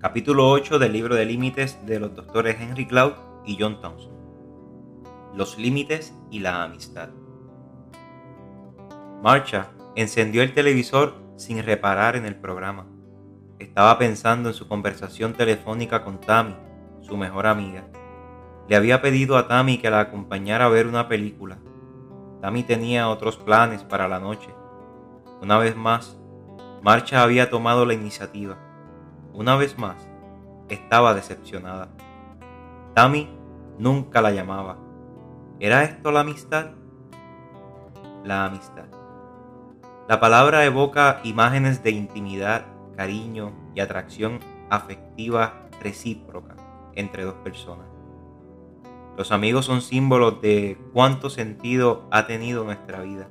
Capítulo 8 del libro de límites de los doctores Henry Cloud y John Thompson. Los límites y la amistad. Marcha encendió el televisor sin reparar en el programa. Estaba pensando en su conversación telefónica con Tammy, su mejor amiga. Le había pedido a Tammy que la acompañara a ver una película. Tammy tenía otros planes para la noche. Una vez más, Marcha había tomado la iniciativa una vez más, estaba decepcionada. Tammy nunca la llamaba. ¿Era esto la amistad? La amistad. La palabra evoca imágenes de intimidad, cariño y atracción afectiva recíproca entre dos personas. Los amigos son símbolos de cuánto sentido ha tenido nuestra vida.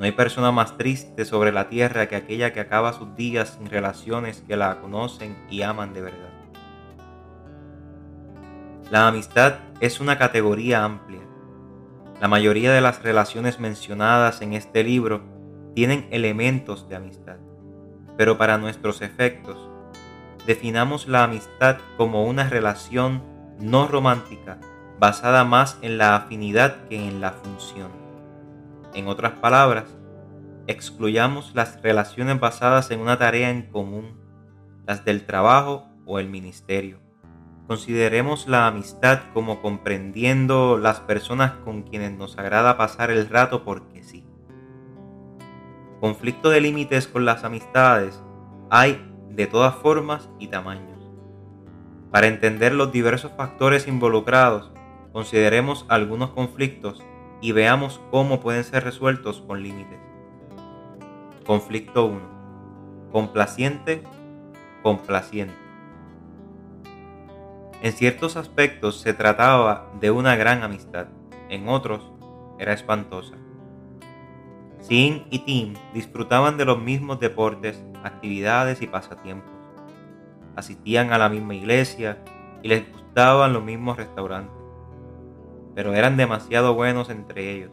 No hay persona más triste sobre la tierra que aquella que acaba sus días sin relaciones que la conocen y aman de verdad. La amistad es una categoría amplia. La mayoría de las relaciones mencionadas en este libro tienen elementos de amistad, pero para nuestros efectos, definamos la amistad como una relación no romántica basada más en la afinidad que en la función. En otras palabras, excluyamos las relaciones basadas en una tarea en común, las del trabajo o el ministerio. Consideremos la amistad como comprendiendo las personas con quienes nos agrada pasar el rato porque sí. Conflicto de límites con las amistades hay de todas formas y tamaños. Para entender los diversos factores involucrados, consideremos algunos conflictos y veamos cómo pueden ser resueltos con límites. Conflicto 1. Complaciente, complaciente. En ciertos aspectos se trataba de una gran amistad, en otros era espantosa. Sin y Tim disfrutaban de los mismos deportes, actividades y pasatiempos. Asistían a la misma iglesia y les gustaban los mismos restaurantes pero eran demasiado buenos entre ellos.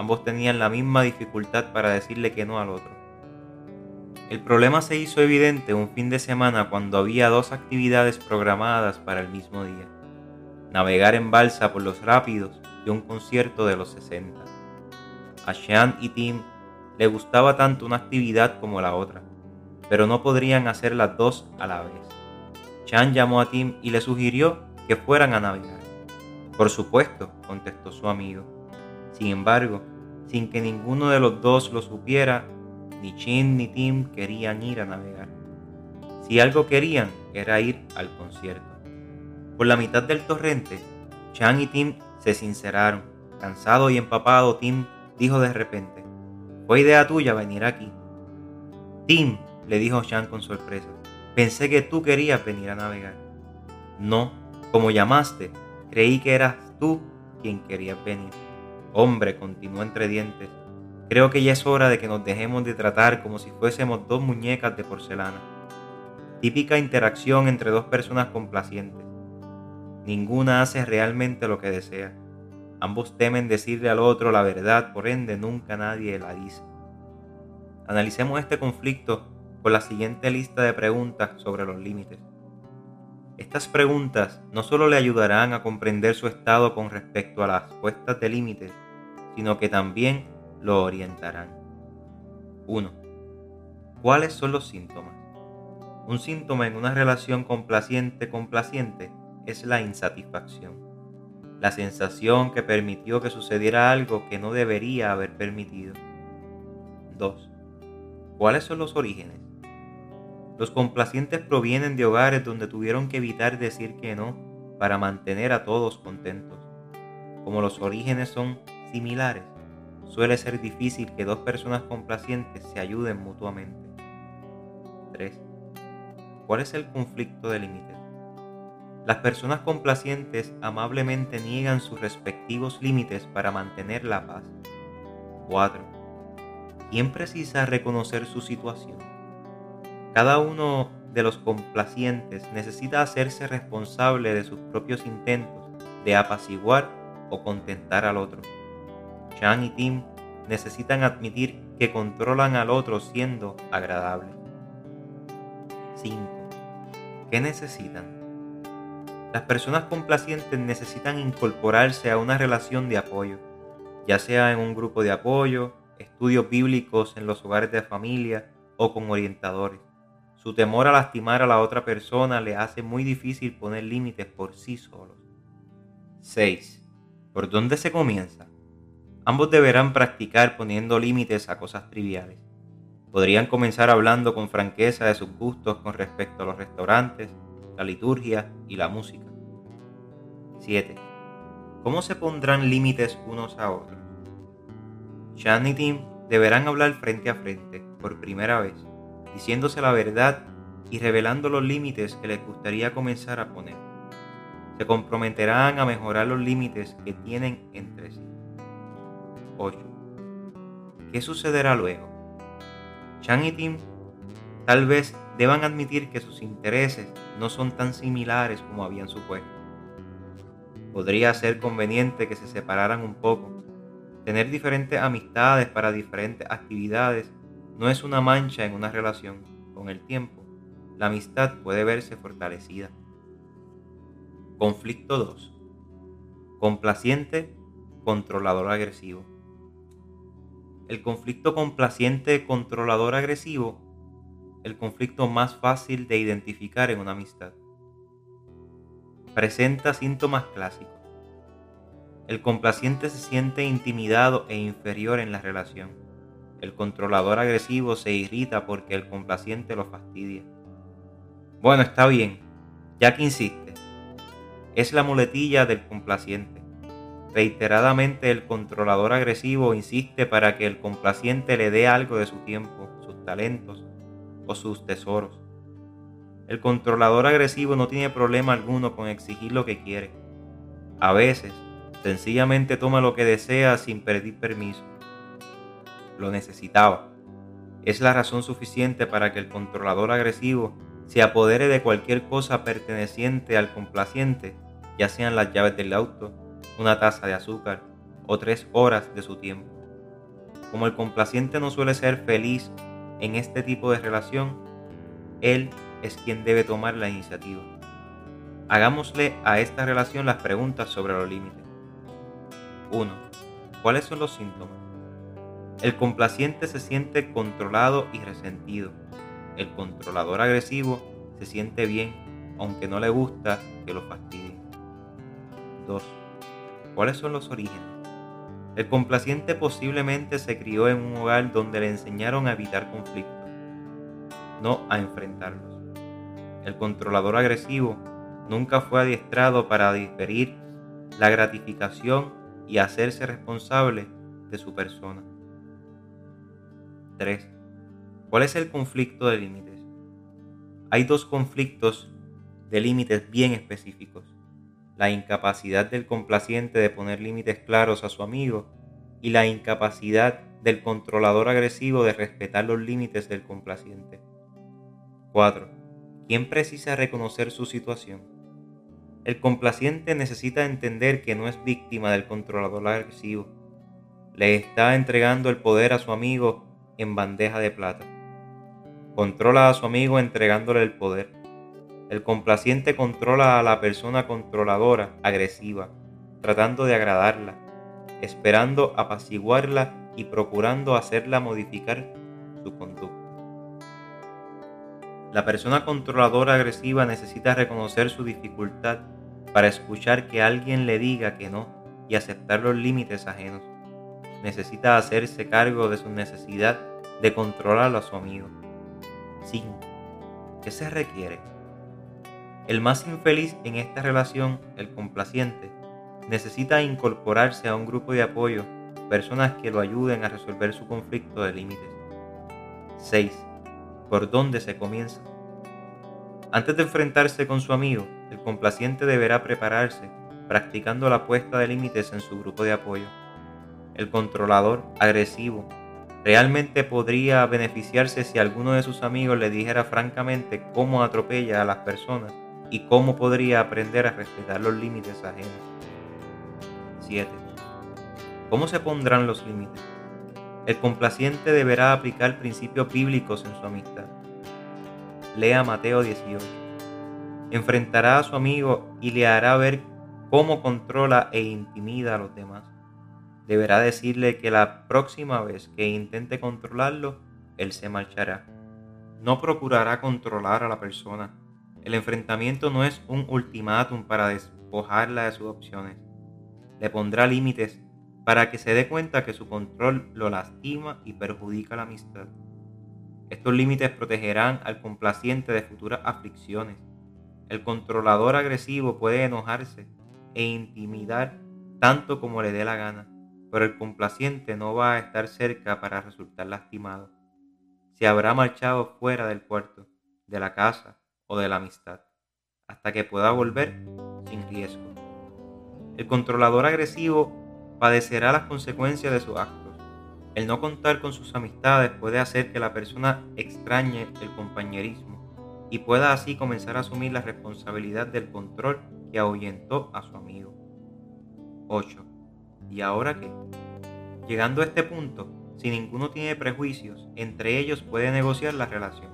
Ambos tenían la misma dificultad para decirle que no al otro. El problema se hizo evidente un fin de semana cuando había dos actividades programadas para el mismo día. Navegar en balsa por los rápidos y un concierto de los 60. A Sean y Tim le gustaba tanto una actividad como la otra, pero no podrían hacer las dos a la vez. Sean llamó a Tim y le sugirió que fueran a navegar. Por supuesto, contestó su amigo. Sin embargo, sin que ninguno de los dos lo supiera, ni Chin ni Tim querían ir a navegar. Si algo querían era ir al concierto. Por la mitad del torrente, Chan y Tim se sinceraron. Cansado y empapado, Tim dijo de repente, fue idea tuya venir aquí. Tim, le dijo Chan con sorpresa, pensé que tú querías venir a navegar. No, como llamaste, Creí que eras tú quien querías venir. Hombre, continuó entre dientes, creo que ya es hora de que nos dejemos de tratar como si fuésemos dos muñecas de porcelana. Típica interacción entre dos personas complacientes. Ninguna hace realmente lo que desea. Ambos temen decirle al otro la verdad, por ende nunca nadie la dice. Analicemos este conflicto con la siguiente lista de preguntas sobre los límites. Estas preguntas no solo le ayudarán a comprender su estado con respecto a las puestas de límites, sino que también lo orientarán. 1. ¿Cuáles son los síntomas? Un síntoma en una relación complaciente-complaciente es la insatisfacción, la sensación que permitió que sucediera algo que no debería haber permitido. 2. ¿Cuáles son los orígenes? Los complacientes provienen de hogares donde tuvieron que evitar decir que no para mantener a todos contentos. Como los orígenes son similares, suele ser difícil que dos personas complacientes se ayuden mutuamente. 3. ¿Cuál es el conflicto de límites? Las personas complacientes amablemente niegan sus respectivos límites para mantener la paz. 4. ¿Quién precisa reconocer su situación? Cada uno de los complacientes necesita hacerse responsable de sus propios intentos de apaciguar o contentar al otro. Chan y Tim necesitan admitir que controlan al otro siendo agradable. 5. ¿Qué necesitan? Las personas complacientes necesitan incorporarse a una relación de apoyo, ya sea en un grupo de apoyo, estudios bíblicos en los hogares de familia o con orientadores. Su temor a lastimar a la otra persona le hace muy difícil poner límites por sí solos. 6. ¿Por dónde se comienza? Ambos deberán practicar poniendo límites a cosas triviales. Podrían comenzar hablando con franqueza de sus gustos con respecto a los restaurantes, la liturgia y la música. 7. ¿Cómo se pondrán límites unos a otros? Sean y Tim deberán hablar frente a frente por primera vez, diciéndose la verdad y revelando los límites que les gustaría comenzar a poner. Se comprometerán a mejorar los límites que tienen entre sí. 8. ¿Qué sucederá luego? Chan y Tim tal vez deban admitir que sus intereses no son tan similares como habían supuesto. Podría ser conveniente que se separaran un poco. Tener diferentes amistades para diferentes actividades no es una mancha en una relación. Con el tiempo, la amistad puede verse fortalecida. Conflicto 2. Complaciente, controlador agresivo. El conflicto complaciente, controlador agresivo el conflicto más fácil de identificar en una amistad. Presenta síntomas clásicos. El complaciente se siente intimidado e inferior en la relación. El controlador agresivo se irrita porque el complaciente lo fastidia. Bueno, está bien, ya que insiste. Es la muletilla del complaciente. Reiteradamente el controlador agresivo insiste para que el complaciente le dé algo de su tiempo, sus talentos sus tesoros. El controlador agresivo no tiene problema alguno con exigir lo que quiere. A veces, sencillamente toma lo que desea sin pedir permiso. Lo necesitaba. Es la razón suficiente para que el controlador agresivo se apodere de cualquier cosa perteneciente al complaciente, ya sean las llaves del auto, una taza de azúcar o tres horas de su tiempo. Como el complaciente no suele ser feliz en este tipo de relación, él es quien debe tomar la iniciativa. Hagámosle a esta relación las preguntas sobre los límites. 1. ¿Cuáles son los síntomas? El complaciente se siente controlado y resentido. El controlador agresivo se siente bien, aunque no le gusta que lo fastidien. 2. ¿Cuáles son los orígenes? El complaciente posiblemente se crió en un hogar donde le enseñaron a evitar conflictos, no a enfrentarlos. El controlador agresivo nunca fue adiestrado para diferir la gratificación y hacerse responsable de su persona. 3. ¿Cuál es el conflicto de límites? Hay dos conflictos de límites bien específicos la incapacidad del complaciente de poner límites claros a su amigo y la incapacidad del controlador agresivo de respetar los límites del complaciente. 4. ¿Quién precisa reconocer su situación? El complaciente necesita entender que no es víctima del controlador agresivo. Le está entregando el poder a su amigo en bandeja de plata. Controla a su amigo entregándole el poder. El complaciente controla a la persona controladora, agresiva, tratando de agradarla, esperando apaciguarla y procurando hacerla modificar su conducta. La persona controladora agresiva necesita reconocer su dificultad para escuchar que alguien le diga que no y aceptar los límites ajenos. Necesita hacerse cargo de su necesidad de controlar a su amigo. 5. ¿Qué se requiere? El más infeliz en esta relación, el complaciente, necesita incorporarse a un grupo de apoyo, personas que lo ayuden a resolver su conflicto de límites. 6. ¿Por dónde se comienza? Antes de enfrentarse con su amigo, el complaciente deberá prepararse practicando la puesta de límites en su grupo de apoyo. El controlador agresivo realmente podría beneficiarse si alguno de sus amigos le dijera francamente cómo atropella a las personas y cómo podría aprender a respetar los límites ajenos. 7. ¿Cómo se pondrán los límites? El complaciente deberá aplicar principios bíblicos en su amistad. Lea Mateo 18. enfrentará a su amigo y le hará ver cómo controla e intimida a los demás. Deberá decirle que la próxima vez que intente controlarlo, él se marchará. No procurará controlar a la persona. El enfrentamiento no es un ultimátum para despojarla de sus opciones. Le pondrá límites para que se dé cuenta que su control lo lastima y perjudica la amistad. Estos límites protegerán al complaciente de futuras aflicciones. El controlador agresivo puede enojarse e intimidar tanto como le dé la gana, pero el complaciente no va a estar cerca para resultar lastimado. Se habrá marchado fuera del puerto, de la casa o de la amistad, hasta que pueda volver sin riesgo. El controlador agresivo padecerá las consecuencias de sus actos. El no contar con sus amistades puede hacer que la persona extrañe el compañerismo y pueda así comenzar a asumir la responsabilidad del control que ahuyentó a su amigo. 8. ¿Y ahora qué? Llegando a este punto, si ninguno tiene prejuicios, entre ellos puede negociar la relación.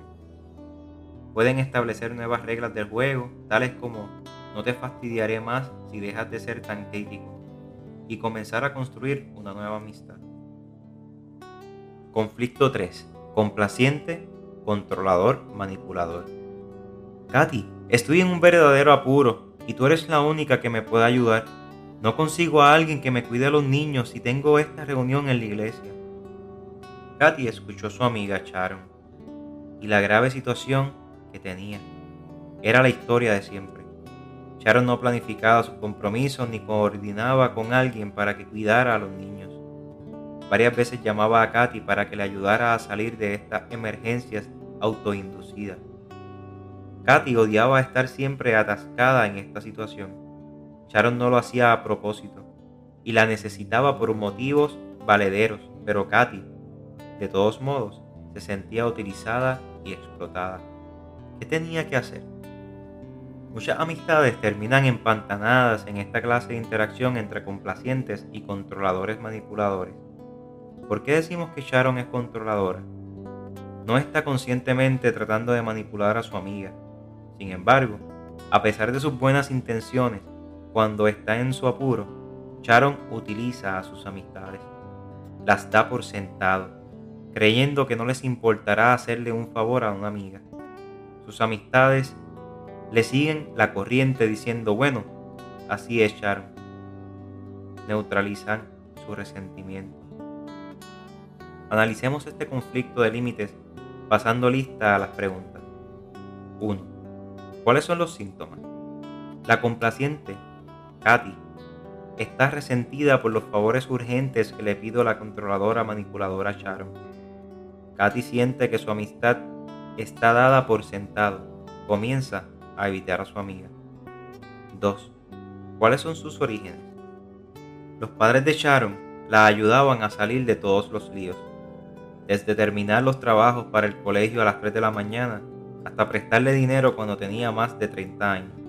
Pueden establecer nuevas reglas del juego, tales como no te fastidiaré más si dejas de ser tan crítico, y comenzar a construir una nueva amistad. Conflicto 3. Complaciente, controlador, manipulador. Katy, estoy en un verdadero apuro y tú eres la única que me puede ayudar. No consigo a alguien que me cuide a los niños si tengo esta reunión en la iglesia. Katy escuchó a su amiga Sharon y la grave situación que tenía. Era la historia de siempre. Sharon no planificaba sus compromisos ni coordinaba con alguien para que cuidara a los niños. Varias veces llamaba a Katy para que le ayudara a salir de estas emergencias autoinducidas. Katy odiaba estar siempre atascada en esta situación. Sharon no lo hacía a propósito y la necesitaba por motivos valederos, pero Katy, de todos modos, se sentía utilizada y explotada. ¿Qué tenía que hacer? Muchas amistades terminan empantanadas en esta clase de interacción entre complacientes y controladores manipuladores. ¿Por qué decimos que Sharon es controladora? No está conscientemente tratando de manipular a su amiga, sin embargo, a pesar de sus buenas intenciones, cuando está en su apuro, Sharon utiliza a sus amistades. Las da por sentado, creyendo que no les importará hacerle un favor a una amiga. Sus amistades le siguen la corriente diciendo, bueno, así es Sharon. Neutralizan su resentimiento. Analicemos este conflicto de límites pasando lista a las preguntas. 1. ¿Cuáles son los síntomas? La complaciente, Katy, está resentida por los favores urgentes que le pido a la controladora manipuladora Sharon. Katy siente que su amistad está dada por sentado. Comienza a evitar a su amiga. 2. ¿Cuáles son sus orígenes? Los padres de Sharon la ayudaban a salir de todos los líos, desde terminar los trabajos para el colegio a las 3 de la mañana hasta prestarle dinero cuando tenía más de 30 años.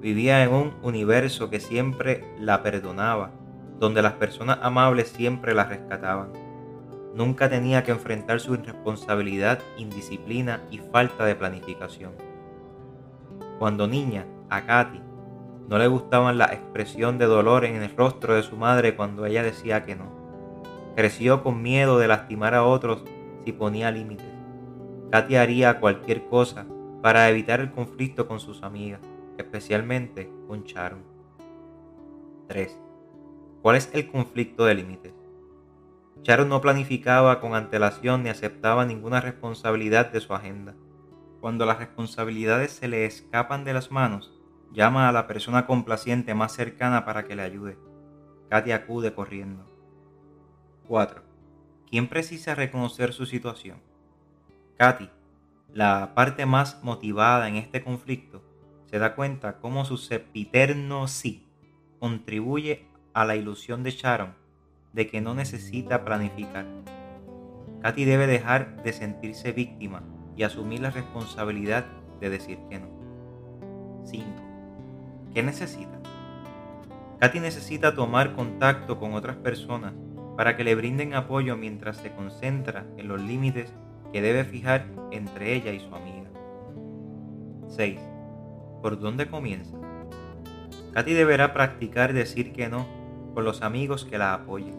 Vivía en un universo que siempre la perdonaba, donde las personas amables siempre la rescataban. Nunca tenía que enfrentar su irresponsabilidad, indisciplina y falta de planificación. Cuando niña, a Katy no le gustaban la expresión de dolor en el rostro de su madre cuando ella decía que no. Creció con miedo de lastimar a otros si ponía límites. Katy haría cualquier cosa para evitar el conflicto con sus amigas, especialmente con Sharon. 3. ¿Cuál es el conflicto de límites? Sharon no planificaba con antelación ni aceptaba ninguna responsabilidad de su agenda. Cuando las responsabilidades se le escapan de las manos, llama a la persona complaciente más cercana para que le ayude. Katy acude corriendo. 4. ¿Quién precisa reconocer su situación? Katy, la parte más motivada en este conflicto, se da cuenta cómo su sepiterno sí contribuye a la ilusión de Sharon de que no necesita planificar. Katy debe dejar de sentirse víctima y asumir la responsabilidad de decir que no. 5. ¿Qué necesita? Katy necesita tomar contacto con otras personas para que le brinden apoyo mientras se concentra en los límites que debe fijar entre ella y su amiga. 6. ¿Por dónde comienza? Katy deberá practicar decir que no con los amigos que la apoyen.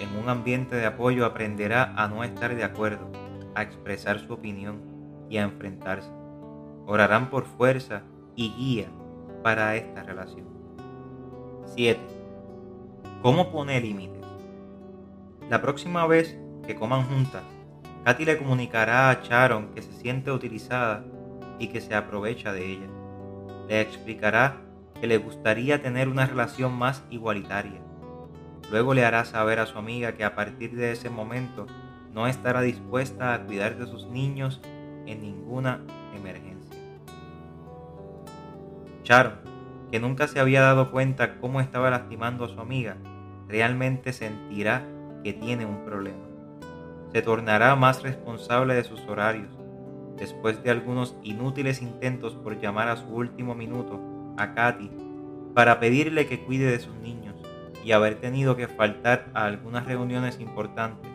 En un ambiente de apoyo aprenderá a no estar de acuerdo, a expresar su opinión y a enfrentarse. Orarán por fuerza y guía para esta relación. 7. ¿Cómo pone límites? La próxima vez que coman juntas, Katy le comunicará a Sharon que se siente utilizada y que se aprovecha de ella. Le explicará que le gustaría tener una relación más igualitaria. Luego le hará saber a su amiga que a partir de ese momento no estará dispuesta a cuidar de sus niños en ninguna emergencia. Sharon, que nunca se había dado cuenta cómo estaba lastimando a su amiga, realmente sentirá que tiene un problema. Se tornará más responsable de sus horarios. Después de algunos inútiles intentos por llamar a su último minuto a Katy para pedirle que cuide de sus niños y haber tenido que faltar a algunas reuniones importantes,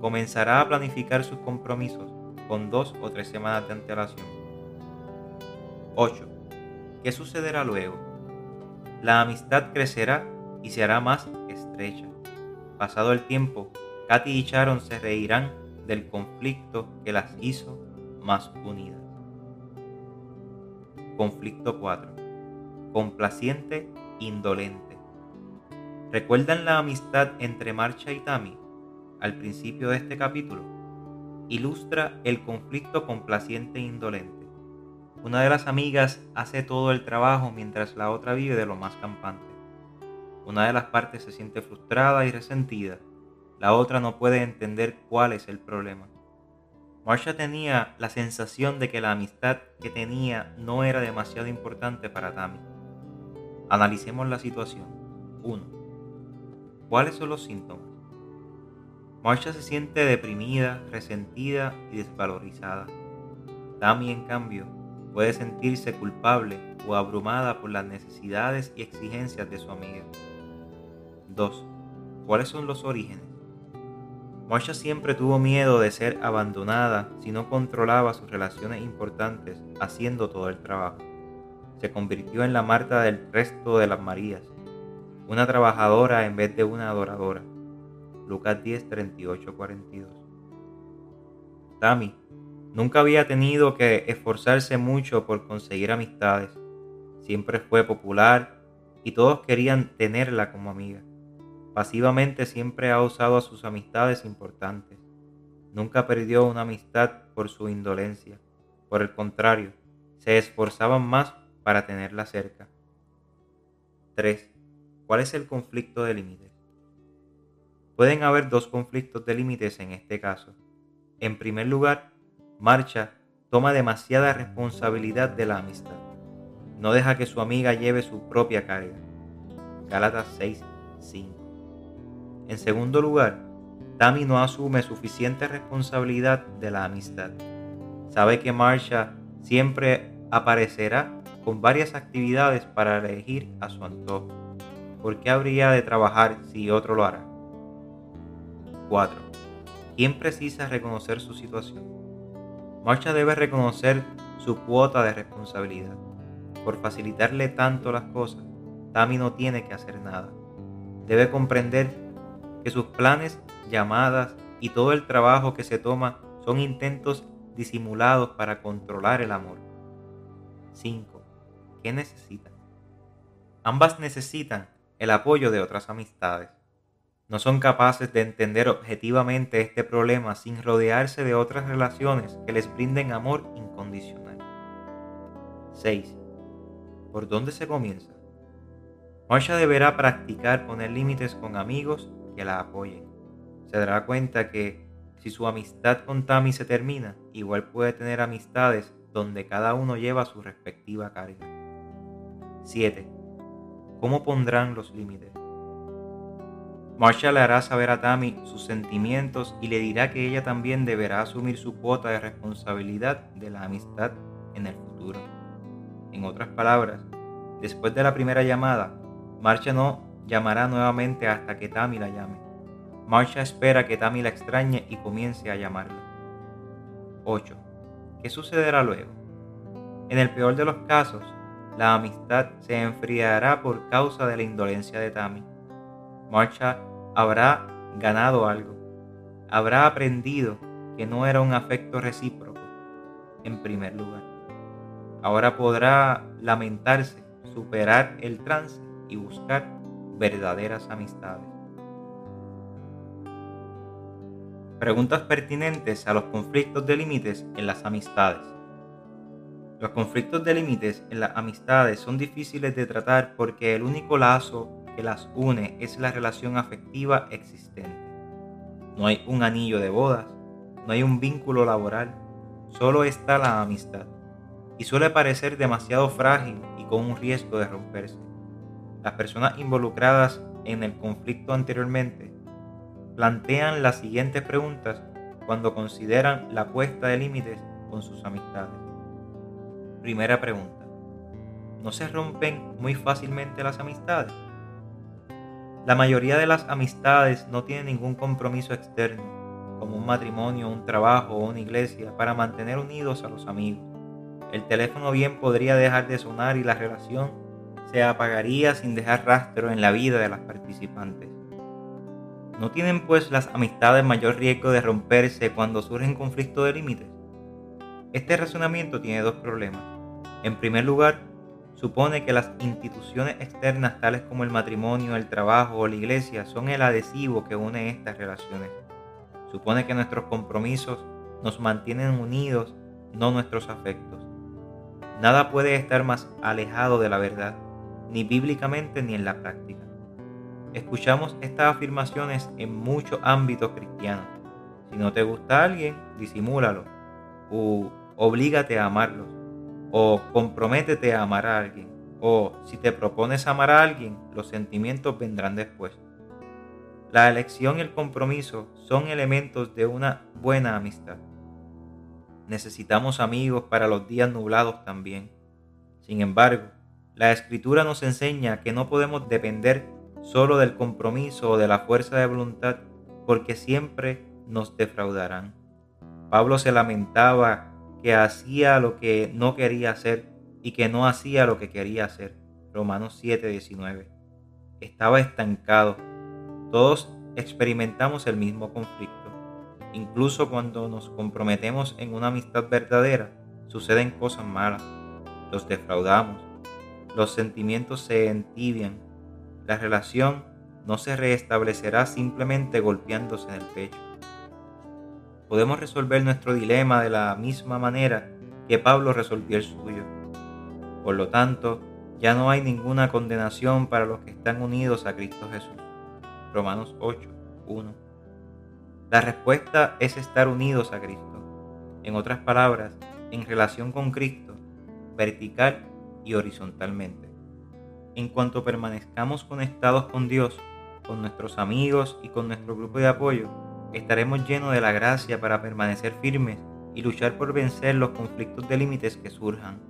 comenzará a planificar sus compromisos con dos o tres semanas de antelación. 8. ¿Qué sucederá luego? La amistad crecerá y se hará más estrecha. Pasado el tiempo, Katy y Sharon se reirán del conflicto que las hizo más unidas. Conflicto 4. Complaciente, indolente. ¿Recuerdan la amistad entre Marcha y Tammy al principio de este capítulo? Ilustra el conflicto complaciente e indolente. Una de las amigas hace todo el trabajo mientras la otra vive de lo más campante. Una de las partes se siente frustrada y resentida, la otra no puede entender cuál es el problema. Marsha tenía la sensación de que la amistad que tenía no era demasiado importante para Tammy. Analicemos la situación. 1. ¿Cuáles son los síntomas? Marsha se siente deprimida, resentida y desvalorizada. Tammy, en cambio, puede sentirse culpable o abrumada por las necesidades y exigencias de su amiga. 2. ¿Cuáles son los orígenes? Marsha siempre tuvo miedo de ser abandonada si no controlaba sus relaciones importantes haciendo todo el trabajo. Se convirtió en la Marta del resto de las Marías, una trabajadora en vez de una adoradora. Lucas 10, 38, 42. Tammy nunca había tenido que esforzarse mucho por conseguir amistades. Siempre fue popular y todos querían tenerla como amiga. Pasivamente siempre ha usado a sus amistades importantes. Nunca perdió una amistad por su indolencia. Por el contrario, se esforzaban más para tenerla cerca. 3. ¿Cuál es el conflicto de límites? Pueden haber dos conflictos de límites en este caso. En primer lugar, Marcha toma demasiada responsabilidad de la amistad. No deja que su amiga lleve su propia carga. Gálatas 6, 5. En segundo lugar, Tammy no asume suficiente responsabilidad de la amistad. Sabe que Marsha siempre aparecerá con varias actividades para elegir a su antojo. ¿Por qué habría de trabajar si otro lo hará? 4. ¿Quién precisa reconocer su situación? Marsha debe reconocer su cuota de responsabilidad. Por facilitarle tanto las cosas, Tammy no tiene que hacer nada. Debe comprender que sus planes, llamadas y todo el trabajo que se toma son intentos disimulados para controlar el amor. 5. ¿Qué necesitan? Ambas necesitan el apoyo de otras amistades. No son capaces de entender objetivamente este problema sin rodearse de otras relaciones que les brinden amor incondicional. 6. ¿Por dónde se comienza? Marsha deberá practicar poner límites con amigos que la apoyen. Se dará cuenta que si su amistad con Tammy se termina, igual puede tener amistades donde cada uno lleva su respectiva carga. 7. ¿Cómo pondrán los límites? Marsha le hará saber a Tammy sus sentimientos y le dirá que ella también deberá asumir su cuota de responsabilidad de la amistad en el futuro. En otras palabras, después de la primera llamada, Marsha no llamará nuevamente hasta que Tammy la llame. Marsha espera que Tammy la extrañe y comience a llamarla. 8. ¿Qué sucederá luego? En el peor de los casos, la amistad se enfriará por causa de la indolencia de Tammy. Marcha habrá ganado algo. Habrá aprendido que no era un afecto recíproco, en primer lugar. Ahora podrá lamentarse, superar el trance y buscar verdaderas amistades. Preguntas pertinentes a los conflictos de límites en las amistades. Los conflictos de límites en las amistades son difíciles de tratar porque el único lazo que las une es la relación afectiva existente. No hay un anillo de bodas, no hay un vínculo laboral, solo está la amistad. Y suele parecer demasiado frágil y con un riesgo de romperse. Las personas involucradas en el conflicto anteriormente plantean las siguientes preguntas cuando consideran la puesta de límites con sus amistades. Primera pregunta. ¿No se rompen muy fácilmente las amistades? La mayoría de las amistades no tienen ningún compromiso externo, como un matrimonio, un trabajo o una iglesia, para mantener unidos a los amigos. El teléfono bien podría dejar de sonar y la relación se apagaría sin dejar rastro en la vida de las participantes. ¿No tienen pues las amistades mayor riesgo de romperse cuando surgen conflictos de límites? Este razonamiento tiene dos problemas. En primer lugar, supone que las instituciones externas tales como el matrimonio, el trabajo o la iglesia son el adhesivo que une estas relaciones. Supone que nuestros compromisos nos mantienen unidos, no nuestros afectos. Nada puede estar más alejado de la verdad, ni bíblicamente ni en la práctica. Escuchamos estas afirmaciones en muchos ámbitos cristianos. Si no te gusta alguien, disimúlalo. O oblígate a amarlos. O comprométete a amar a alguien. O si te propones amar a alguien, los sentimientos vendrán después. La elección y el compromiso son elementos de una buena amistad. Necesitamos amigos para los días nublados también. Sin embargo, la escritura nos enseña que no podemos depender solo del compromiso o de la fuerza de voluntad, porque siempre nos defraudarán. Pablo se lamentaba que hacía lo que no quería hacer y que no hacía lo que quería hacer. Romanos 7:19. Estaba estancado. Todos experimentamos el mismo conflicto. Incluso cuando nos comprometemos en una amistad verdadera, suceden cosas malas. Los defraudamos. Los sentimientos se entibian la relación no se restablecerá simplemente golpeándose en el pecho. Podemos resolver nuestro dilema de la misma manera que Pablo resolvió el suyo. Por lo tanto, ya no hay ninguna condenación para los que están unidos a Cristo Jesús. Romanos 8, 1. La respuesta es estar unidos a Cristo. En otras palabras, en relación con Cristo, vertical y horizontalmente en cuanto permanezcamos conectados con Dios, con nuestros amigos y con nuestro grupo de apoyo, estaremos llenos de la gracia para permanecer firmes y luchar por vencer los conflictos de límites que surjan.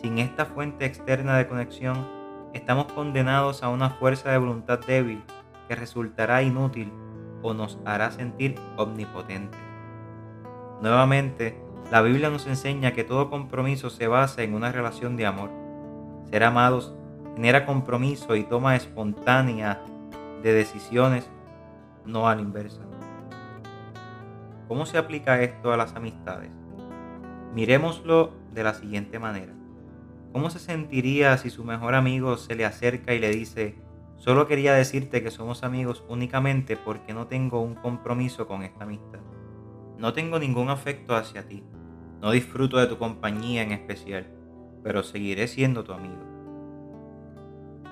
Sin esta fuente externa de conexión, estamos condenados a una fuerza de voluntad débil que resultará inútil o nos hará sentir omnipotentes. Nuevamente, la Biblia nos enseña que todo compromiso se basa en una relación de amor. Ser amados genera compromiso y toma espontánea de decisiones, no a la inversa. ¿Cómo se aplica esto a las amistades? Miremoslo de la siguiente manera. ¿Cómo se sentiría si su mejor amigo se le acerca y le dice, solo quería decirte que somos amigos únicamente porque no tengo un compromiso con esta amistad? No tengo ningún afecto hacia ti, no disfruto de tu compañía en especial, pero seguiré siendo tu amigo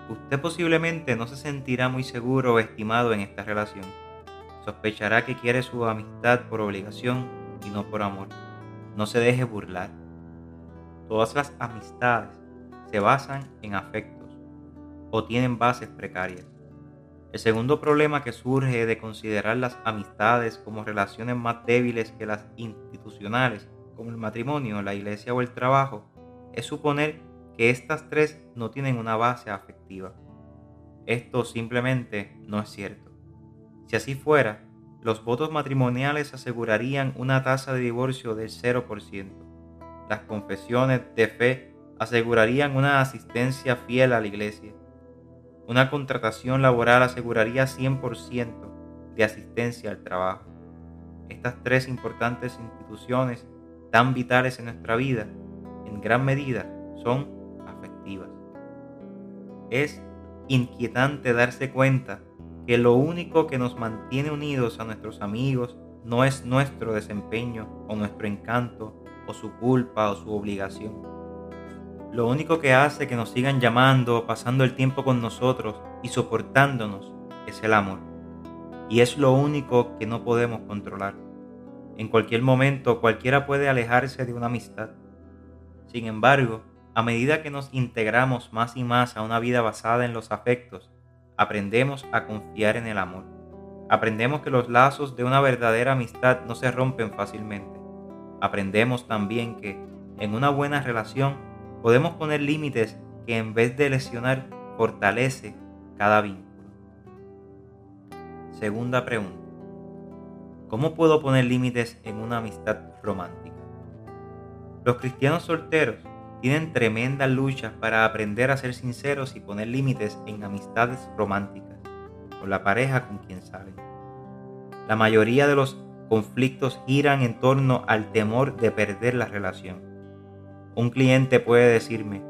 usted posiblemente no se sentirá muy seguro o estimado en esta relación. Sospechará que quiere su amistad por obligación y no por amor. No se deje burlar. Todas las amistades se basan en afectos o tienen bases precarias. El segundo problema que surge de considerar las amistades como relaciones más débiles que las institucionales, como el matrimonio, la iglesia o el trabajo, es suponer que estas tres no tienen una base afectiva. Esto simplemente no es cierto. Si así fuera, los votos matrimoniales asegurarían una tasa de divorcio del 0%. Las confesiones de fe asegurarían una asistencia fiel a la iglesia. Una contratación laboral aseguraría 100% de asistencia al trabajo. Estas tres importantes instituciones tan vitales en nuestra vida, en gran medida, son afectivas. Es inquietante darse cuenta que lo único que nos mantiene unidos a nuestros amigos no es nuestro desempeño o nuestro encanto o su culpa o su obligación. Lo único que hace que nos sigan llamando, pasando el tiempo con nosotros y soportándonos es el amor. Y es lo único que no podemos controlar. En cualquier momento cualquiera puede alejarse de una amistad. Sin embargo, a medida que nos integramos más y más a una vida basada en los afectos, aprendemos a confiar en el amor. Aprendemos que los lazos de una verdadera amistad no se rompen fácilmente. Aprendemos también que en una buena relación podemos poner límites que en vez de lesionar fortalece cada vínculo. Segunda pregunta. ¿Cómo puedo poner límites en una amistad romántica? Los cristianos solteros tienen tremendas luchas para aprender a ser sinceros y poner límites en amistades románticas con la pareja con quien salen. La mayoría de los conflictos giran en torno al temor de perder la relación. Un cliente puede decirme,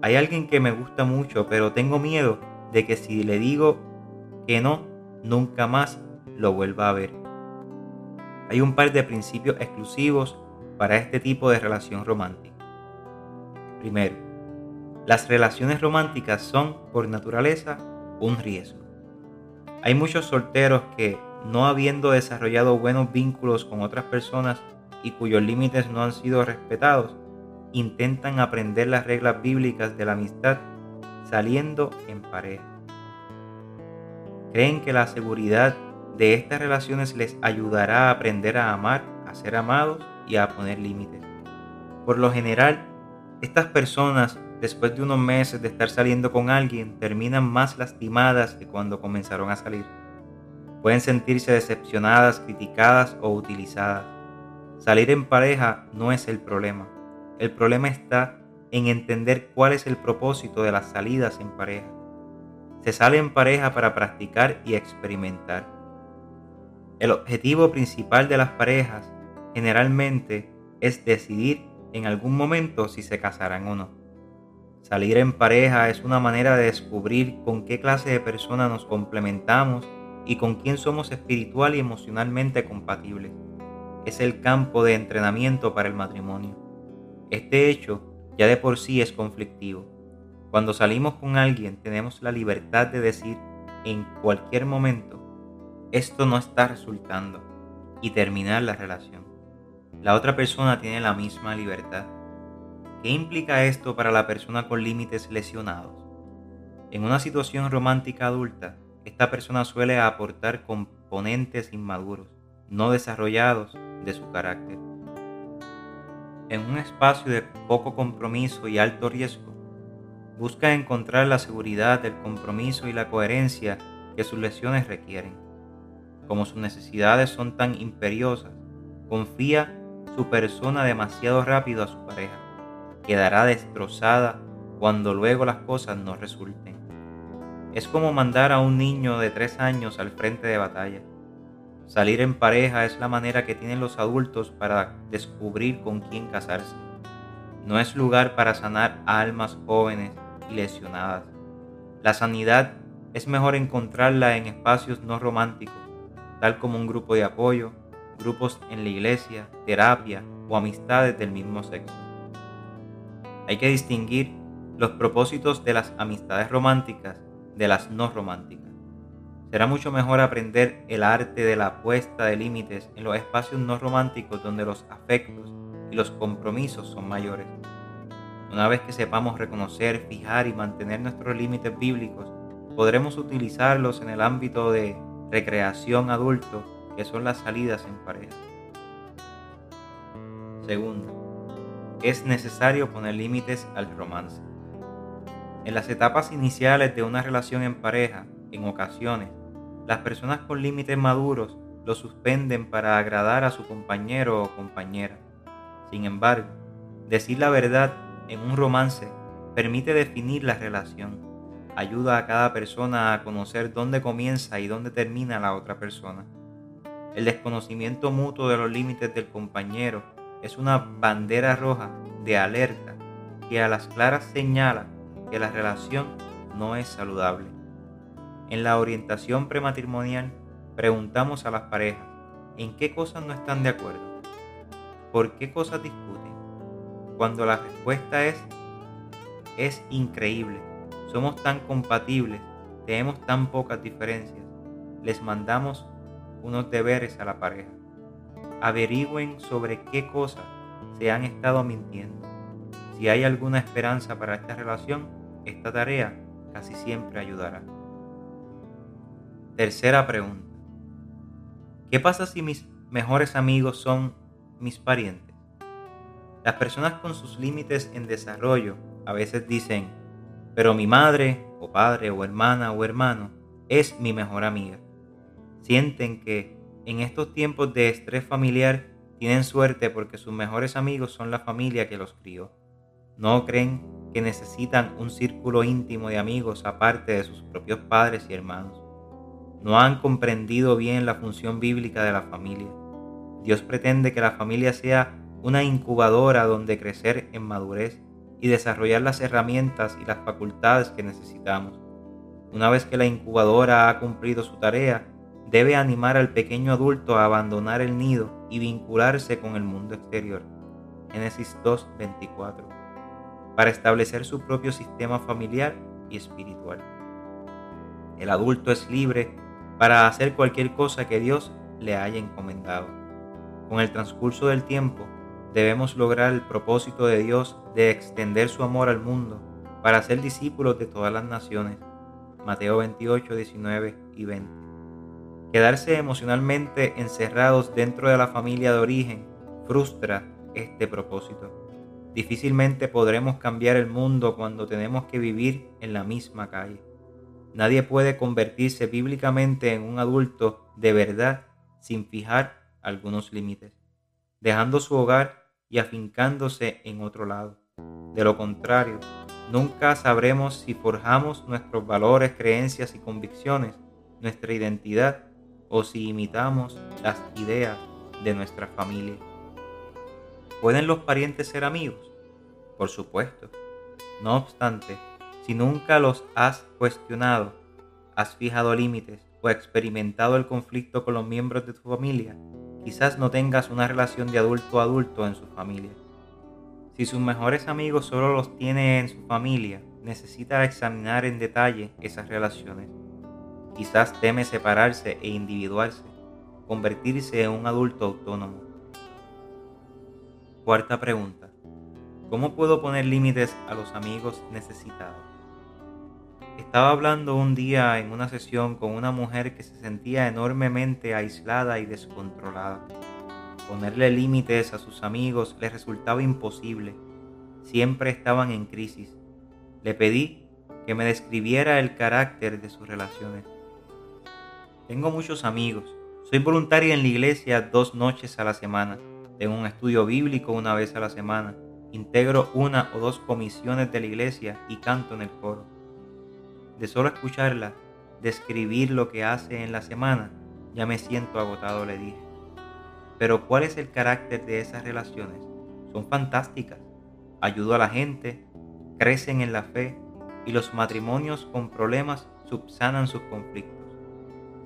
hay alguien que me gusta mucho, pero tengo miedo de que si le digo que no, nunca más lo vuelva a ver. Hay un par de principios exclusivos para este tipo de relación romántica. Primero, las relaciones románticas son, por naturaleza, un riesgo. Hay muchos solteros que, no habiendo desarrollado buenos vínculos con otras personas y cuyos límites no han sido respetados, intentan aprender las reglas bíblicas de la amistad saliendo en pareja. Creen que la seguridad de estas relaciones les ayudará a aprender a amar, a ser amados y a poner límites. Por lo general, estas personas, después de unos meses de estar saliendo con alguien, terminan más lastimadas que cuando comenzaron a salir. Pueden sentirse decepcionadas, criticadas o utilizadas. Salir en pareja no es el problema. El problema está en entender cuál es el propósito de las salidas en pareja. Se sale en pareja para practicar y experimentar. El objetivo principal de las parejas generalmente es decidir en algún momento si se casarán o no. Salir en pareja es una manera de descubrir con qué clase de persona nos complementamos y con quién somos espiritual y emocionalmente compatibles. Es el campo de entrenamiento para el matrimonio. Este hecho ya de por sí es conflictivo. Cuando salimos con alguien tenemos la libertad de decir en cualquier momento, esto no está resultando y terminar la relación la otra persona tiene la misma libertad. ¿Qué implica esto para la persona con límites lesionados? En una situación romántica adulta, esta persona suele aportar componentes inmaduros, no desarrollados de su carácter. En un espacio de poco compromiso y alto riesgo, busca encontrar la seguridad, el compromiso y la coherencia que sus lesiones requieren. Como sus necesidades son tan imperiosas, confía su persona demasiado rápido a su pareja. Quedará destrozada cuando luego las cosas no resulten. Es como mandar a un niño de tres años al frente de batalla. Salir en pareja es la manera que tienen los adultos para descubrir con quién casarse. No es lugar para sanar a almas jóvenes y lesionadas. La sanidad es mejor encontrarla en espacios no románticos, tal como un grupo de apoyo, grupos en la iglesia, terapia o amistades del mismo sexo. Hay que distinguir los propósitos de las amistades románticas de las no románticas. Será mucho mejor aprender el arte de la puesta de límites en los espacios no románticos donde los afectos y los compromisos son mayores. Una vez que sepamos reconocer, fijar y mantener nuestros límites bíblicos, podremos utilizarlos en el ámbito de recreación adulto que son las salidas en pareja. Segundo, es necesario poner límites al romance. En las etapas iniciales de una relación en pareja, en ocasiones, las personas con límites maduros lo suspenden para agradar a su compañero o compañera. Sin embargo, decir la verdad en un romance permite definir la relación, ayuda a cada persona a conocer dónde comienza y dónde termina la otra persona. El desconocimiento mutuo de los límites del compañero es una bandera roja de alerta que a las claras señala que la relación no es saludable. En la orientación prematrimonial preguntamos a las parejas en qué cosas no están de acuerdo, por qué cosas discuten. Cuando la respuesta es es increíble, somos tan compatibles, tenemos tan pocas diferencias, les mandamos unos deberes a la pareja. Averigüen sobre qué cosas se han estado mintiendo. Si hay alguna esperanza para esta relación, esta tarea casi siempre ayudará. Tercera pregunta. ¿Qué pasa si mis mejores amigos son mis parientes? Las personas con sus límites en desarrollo a veces dicen, pero mi madre o padre o hermana o hermano es mi mejor amiga sienten que en estos tiempos de estrés familiar tienen suerte porque sus mejores amigos son la familia que los crió. No creen que necesitan un círculo íntimo de amigos aparte de sus propios padres y hermanos. No han comprendido bien la función bíblica de la familia. Dios pretende que la familia sea una incubadora donde crecer en madurez y desarrollar las herramientas y las facultades que necesitamos. Una vez que la incubadora ha cumplido su tarea, debe animar al pequeño adulto a abandonar el nido y vincularse con el mundo exterior. Génesis 2.24. Para establecer su propio sistema familiar y espiritual. El adulto es libre para hacer cualquier cosa que Dios le haya encomendado. Con el transcurso del tiempo, debemos lograr el propósito de Dios de extender su amor al mundo para ser discípulos de todas las naciones. Mateo 28, 19 y 20. Quedarse emocionalmente encerrados dentro de la familia de origen frustra este propósito. Difícilmente podremos cambiar el mundo cuando tenemos que vivir en la misma calle. Nadie puede convertirse bíblicamente en un adulto de verdad sin fijar algunos límites, dejando su hogar afincándose en otro lado. De lo contrario, nunca sabremos si forjamos nuestros valores, creencias y convicciones, nuestra identidad o si imitamos las ideas de nuestra familia. ¿Pueden los parientes ser amigos? Por supuesto. No obstante, si nunca los has cuestionado, has fijado límites o experimentado el conflicto con los miembros de tu familia, quizás no tengas una relación de adulto a adulto en su familia. Si sus mejores amigos solo los tiene en su familia, necesita examinar en detalle esas relaciones Quizás teme separarse e individuarse, convertirse en un adulto autónomo. Cuarta pregunta. ¿Cómo puedo poner límites a los amigos necesitados? Estaba hablando un día en una sesión con una mujer que se sentía enormemente aislada y descontrolada. Ponerle límites a sus amigos le resultaba imposible. Siempre estaban en crisis. Le pedí que me describiera el carácter de sus relaciones. Tengo muchos amigos. Soy voluntaria en la iglesia dos noches a la semana. Tengo un estudio bíblico una vez a la semana. Integro una o dos comisiones de la iglesia y canto en el coro. De solo escucharla, describir lo que hace en la semana, ya me siento agotado, le dije. Pero ¿cuál es el carácter de esas relaciones? Son fantásticas. Ayudo a la gente, crecen en la fe y los matrimonios con problemas subsanan sus conflictos.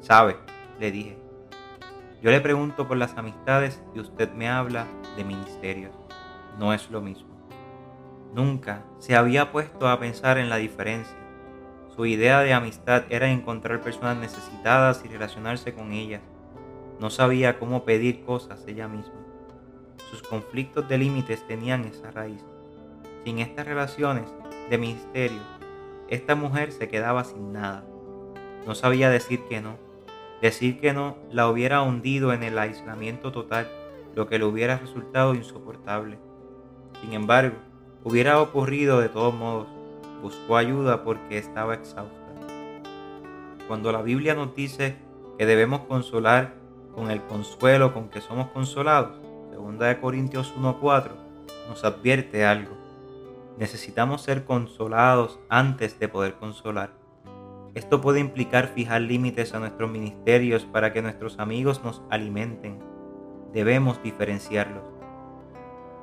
Sabe, le dije, yo le pregunto por las amistades y usted me habla de ministerios. No es lo mismo. Nunca se había puesto a pensar en la diferencia. Su idea de amistad era encontrar personas necesitadas y relacionarse con ellas. No sabía cómo pedir cosas ella misma. Sus conflictos de límites tenían esa raíz. Sin estas relaciones de ministerio, esta mujer se quedaba sin nada. No sabía decir que no Decir que no la hubiera hundido en el aislamiento total, lo que le hubiera resultado insoportable. Sin embargo, hubiera ocurrido de todos modos. Buscó ayuda porque estaba exhausta. Cuando la Biblia nos dice que debemos consolar con el consuelo con que somos consolados, 2 Corintios 1.4, nos advierte algo. Necesitamos ser consolados antes de poder consolar. Esto puede implicar fijar límites a nuestros ministerios para que nuestros amigos nos alimenten. Debemos diferenciarlos.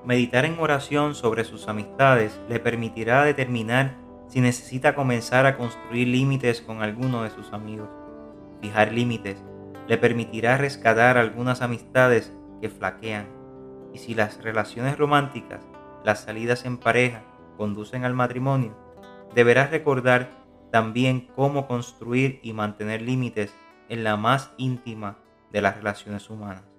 Meditar en oración sobre sus amistades le permitirá determinar si necesita comenzar a construir límites con alguno de sus amigos. Fijar límites le permitirá rescatar algunas amistades que flaquean. Y si las relaciones románticas, las salidas en pareja, conducen al matrimonio, deberás recordar también cómo construir y mantener límites en la más íntima de las relaciones humanas.